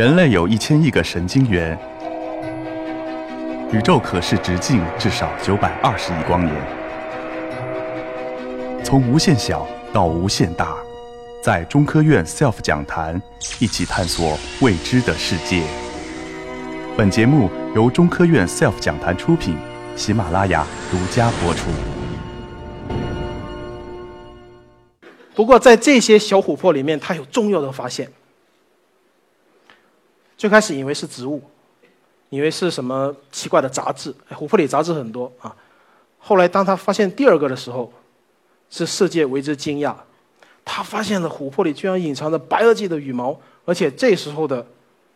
人类有一千亿个神经元，宇宙可视直径至少九百二十亿光年。从无限小到无限大，在中科院 SELF 讲坛一起探索未知的世界。本节目由中科院 SELF 讲坛出品，喜马拉雅独家播出。不过，在这些小琥珀里面，它有重要的发现。最开始以为是植物，以为是什么奇怪的杂质，琥珀里杂质很多啊。后来当他发现第二个的时候，是世界为之惊讶。他发现了琥珀里居然隐藏着白垩纪的羽毛，而且这时候的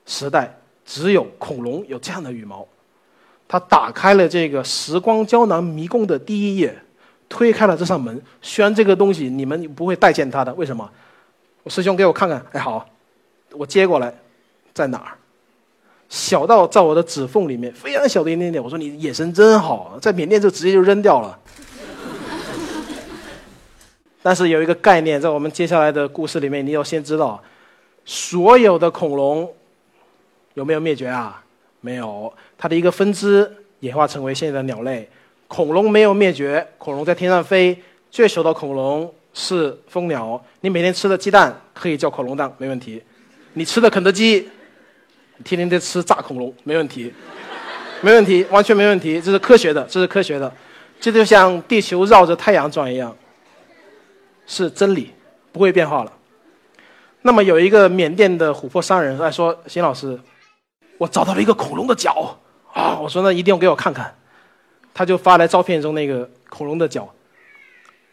时代只有恐龙有这样的羽毛。他打开了这个时光胶囊迷宫的第一页，推开了这扇门。虽然这个东西你们不会待见它的，为什么？我师兄给我看看，哎好，我接过来。在哪儿？小到在我的指缝里面，非常小的一点点。我说你眼神真好，在缅甸就直接就扔掉了。但是有一个概念，在我们接下来的故事里面，你要先知道，所有的恐龙有没有灭绝啊？没有，它的一个分支演化成为现在的鸟类。恐龙没有灭绝，恐龙在天上飞。最小的恐龙是蜂鸟。你每天吃的鸡蛋可以叫恐龙蛋，没问题。你吃的肯德基。天天在吃炸恐龙，没问题，没问题，完全没问题，这是科学的，这是科学的，这就像地球绕着太阳转一样，是真理，不会变化了。那么有一个缅甸的琥珀商人他说：“邢老师，我找到了一个恐龙的脚啊！”我说：“那一定要给我看看。”他就发来照片中那个恐龙的脚。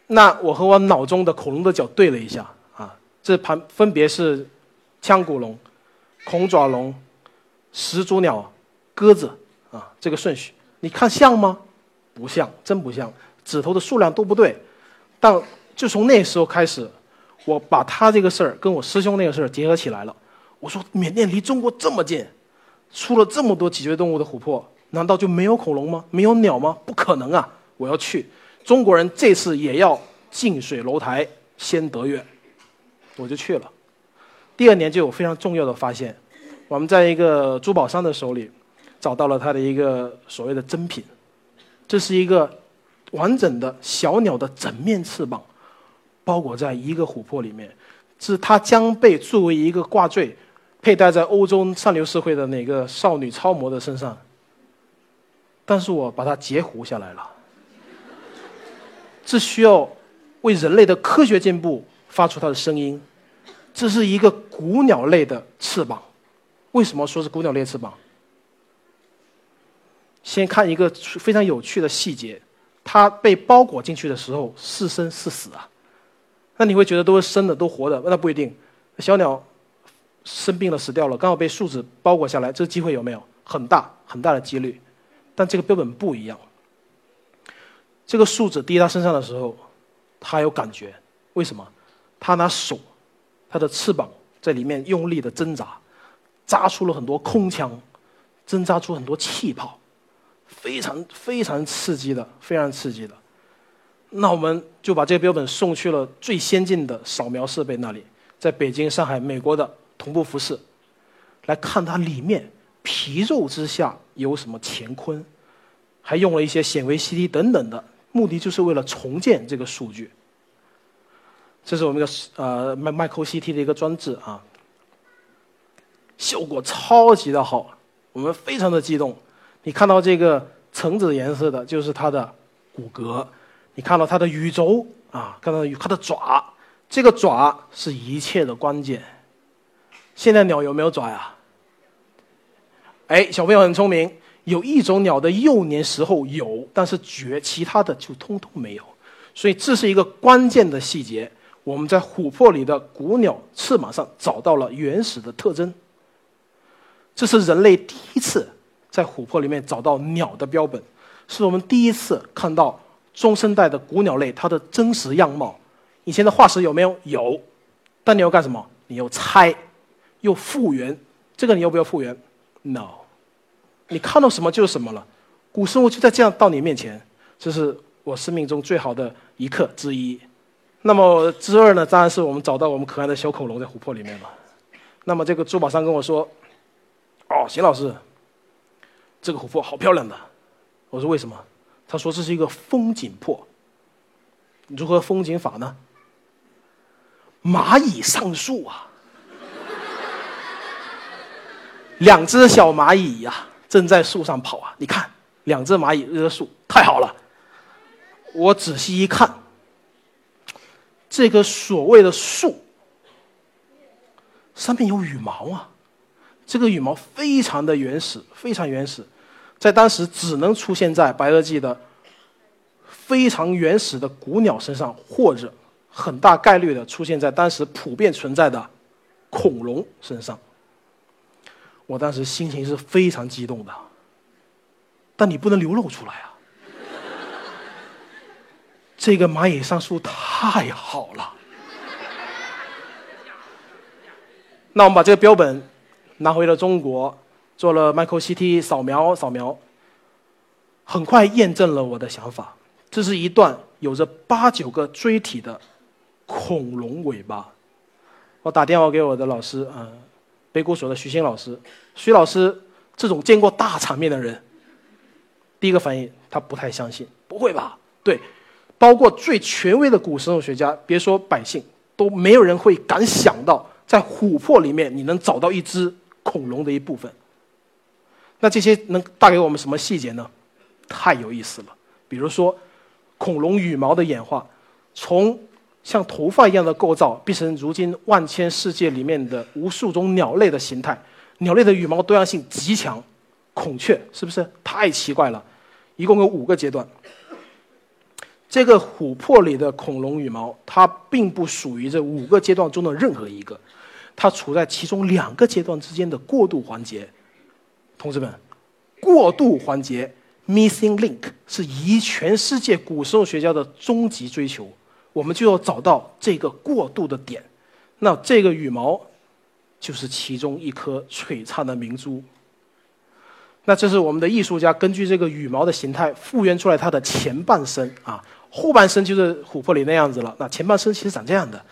那我和我脑中的恐龙的脚对了一下啊，这盘分别是腔骨龙、恐爪龙。始祖鸟、鸽子啊，这个顺序你看像吗？不像，真不像，指头的数量都不对。但就从那时候开始，我把他这个事儿跟我师兄那个事儿结合起来了。我说，缅甸离中国这么近，出了这么多脊椎动物的琥珀，难道就没有恐龙吗？没有鸟吗？不可能啊！我要去，中国人这次也要近水楼台先得月，我就去了。第二年就有非常重要的发现。我们在一个珠宝商的手里找到了他的一个所谓的珍品，这是一个完整的小鸟的整面翅膀，包裹在一个琥珀里面，是它将被作为一个挂坠，佩戴在欧洲上流社会的哪个少女超模的身上。但是我把它截胡下来了，这需要为人类的科学进步发出它的声音。这是一个古鸟类的翅膀。为什么说是孤鸟类翅膀？先看一个非常有趣的细节，它被包裹进去的时候是生是死啊？那你会觉得都是生的，都活的？那不一定。小鸟生病了，死掉了，刚好被树脂包裹下来，这个机会有没有？很大很大的几率。但这个标本不一样。这个树脂滴它身上的时候，它有感觉。为什么？它拿手，它的翅膀在里面用力的挣扎。扎出了很多空腔，挣扎出很多气泡，非常非常刺激的，非常刺激的。那我们就把这个标本送去了最先进的扫描设备那里，在北京、上海、美国的同步复试，来看它里面皮肉之下有什么乾坤，还用了一些显微 CT 等等的，目的就是为了重建这个数据。这是我们的呃麦麦克 CT 的一个装置啊。效果超级的好，我们非常的激动。你看到这个橙子颜色的，就是它的骨骼；你看到它的羽轴啊，看到它的爪，这个爪是一切的关键。现在鸟有没有爪呀？哎，小朋友很聪明，有一种鸟的幼年时候有，但是绝其他的就通通没有。所以这是一个关键的细节。我们在琥珀里的古鸟翅膀上找到了原始的特征。这是人类第一次在琥珀里面找到鸟的标本，是我们第一次看到中生代的古鸟类它的真实样貌。以前的化石有没有？有，但你要干什么？你要猜，又复原。这个你要不要复原？No，你看到什么就是什么了。古生物就在这样到你面前，这是我生命中最好的一刻之一。那么之二呢？当然是我们找到我们可爱的小恐龙在琥珀里面了。那么这个珠宝商跟我说。哦，邢老师，这个琥珀好漂亮的。我说为什么？他说这是一个风景珀。如何风景法呢？蚂蚁上树啊，两只小蚂蚁呀，正在树上跑啊。你看，两只蚂蚁热树，太好了。我仔细一看，这个所谓的树上面有羽毛啊，这个羽毛非常的原始，非常原始，在当时只能出现在白垩纪的非常原始的古鸟身上，或者很大概率的出现在当时普遍存在的恐龙身上。我当时心情是非常激动的，但你不能流露出来啊。这个蚂蚁上树太好了，那我们把这个标本拿回了中国，做了 micro CT 扫描，扫描，很快验证了我的想法。这是一段有着八九个锥体的恐龙尾巴。我打电话给我的老师，嗯，北谷所的徐新老师，徐老师这种见过大场面的人，第一个反应他不太相信，不会吧？对。包括最权威的古生物学家，别说百姓，都没有人会敢想到，在琥珀里面你能找到一只恐龙的一部分。那这些能带给我们什么细节呢？太有意思了。比如说，恐龙羽毛的演化，从像头发一样的构造，变成如今万千世界里面的无数种鸟类的形态。鸟类的羽毛多样性极强，孔雀是不是太奇怪了？一共有五个阶段。这个琥珀里的恐龙羽毛，它并不属于这五个阶段中的任何一个，它处在其中两个阶段之间的过渡环节。同志们，过渡环节 （missing link） 是以全世界古生物学家的终极追求，我们就要找到这个过渡的点。那这个羽毛，就是其中一颗璀璨的明珠。那这是我们的艺术家根据这个羽毛的形态复原出来它的前半生啊。后半身就是琥珀里那样子了，那前半身其实长这样的，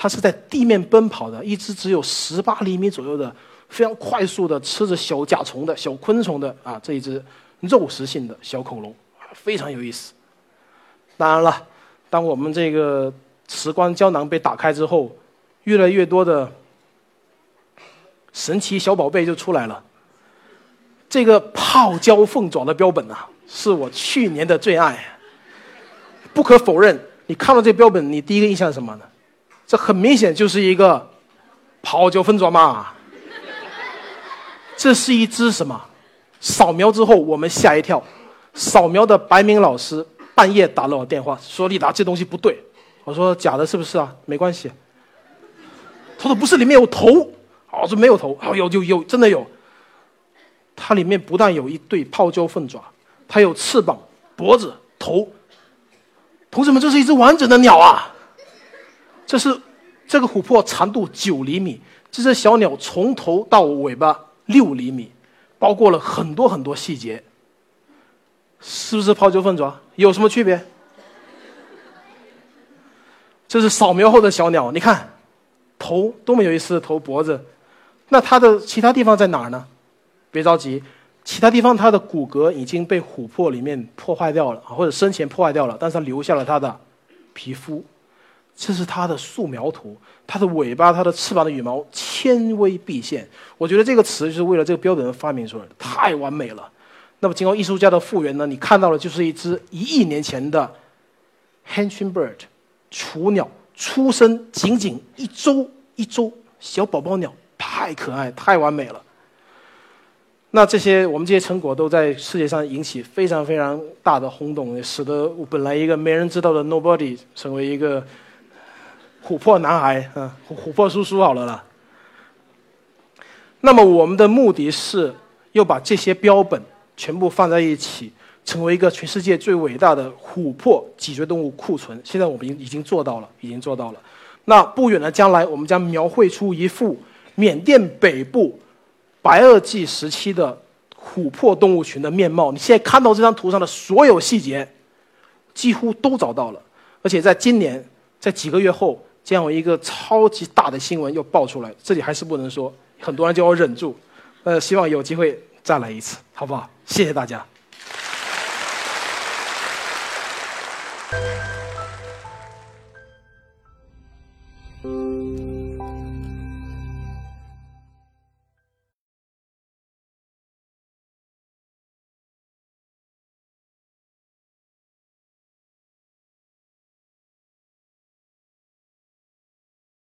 它是在地面奔跑的，一只只有十八厘米左右的，非常快速的吃着小甲虫的小昆虫的啊，这一只肉食性的小恐龙，非常有意思。当然了，当我们这个时光胶囊被打开之后，越来越多的神奇小宝贝就出来了。这个泡椒凤爪的标本啊，是我去年的最爱。不可否认，你看到这标本，你第一个印象是什么呢？这很明显就是一个泡椒凤爪嘛。这是一只什么？扫描之后我们吓一跳，扫描的白明老师半夜打了我电话，说：“李达，这东西不对。”我说：“假的，是不是啊？没关系。”他说：“不是，里面有头。”我说：“没有头。”哦，有有有，真的有。它里面不但有一对泡椒凤爪，它有翅膀、脖子、头。同志们，这是一只完整的鸟啊！这是这个琥珀长度九厘米，这只小鸟从头到尾巴六厘米，包括了很多很多细节。是不是泡椒凤爪？有什么区别？这是扫描后的小鸟，你看，头多么有意思的头脖子，那它的其他地方在哪儿呢？别着急。其他地方它的骨骼已经被琥珀里面破坏掉了，或者生前破坏掉了，但是它留下了它的皮肤，这是它的素描图。它的尾巴、它的翅膀的羽毛纤维毕现，我觉得这个词就是为了这个标本发明出来的，太完美了。那么经过艺术家的复原呢，你看到的就是一只一亿年前的 Hanching Bird 雏鸟，出生仅仅一周一周小宝宝鸟，太可爱，太完美了。那这些我们这些成果都在世界上引起非常非常大的轰动，使得本来一个没人知道的 nobody 成为一个琥珀男孩，嗯，琥珀叔叔好了啦。那么我们的目的是要把这些标本全部放在一起，成为一个全世界最伟大的琥珀脊椎动物库存。现在我们已已经做到了，已经做到了。那不远的将来，我们将描绘出一幅缅甸北部。白垩纪时期的琥珀动物群的面貌，你现在看到这张图上的所有细节，几乎都找到了。而且在今年，在几个月后，这样一个超级大的新闻又爆出来这里还是不能说很多人叫我忍住。呃希望有机会再来一次好不好？谢谢大家。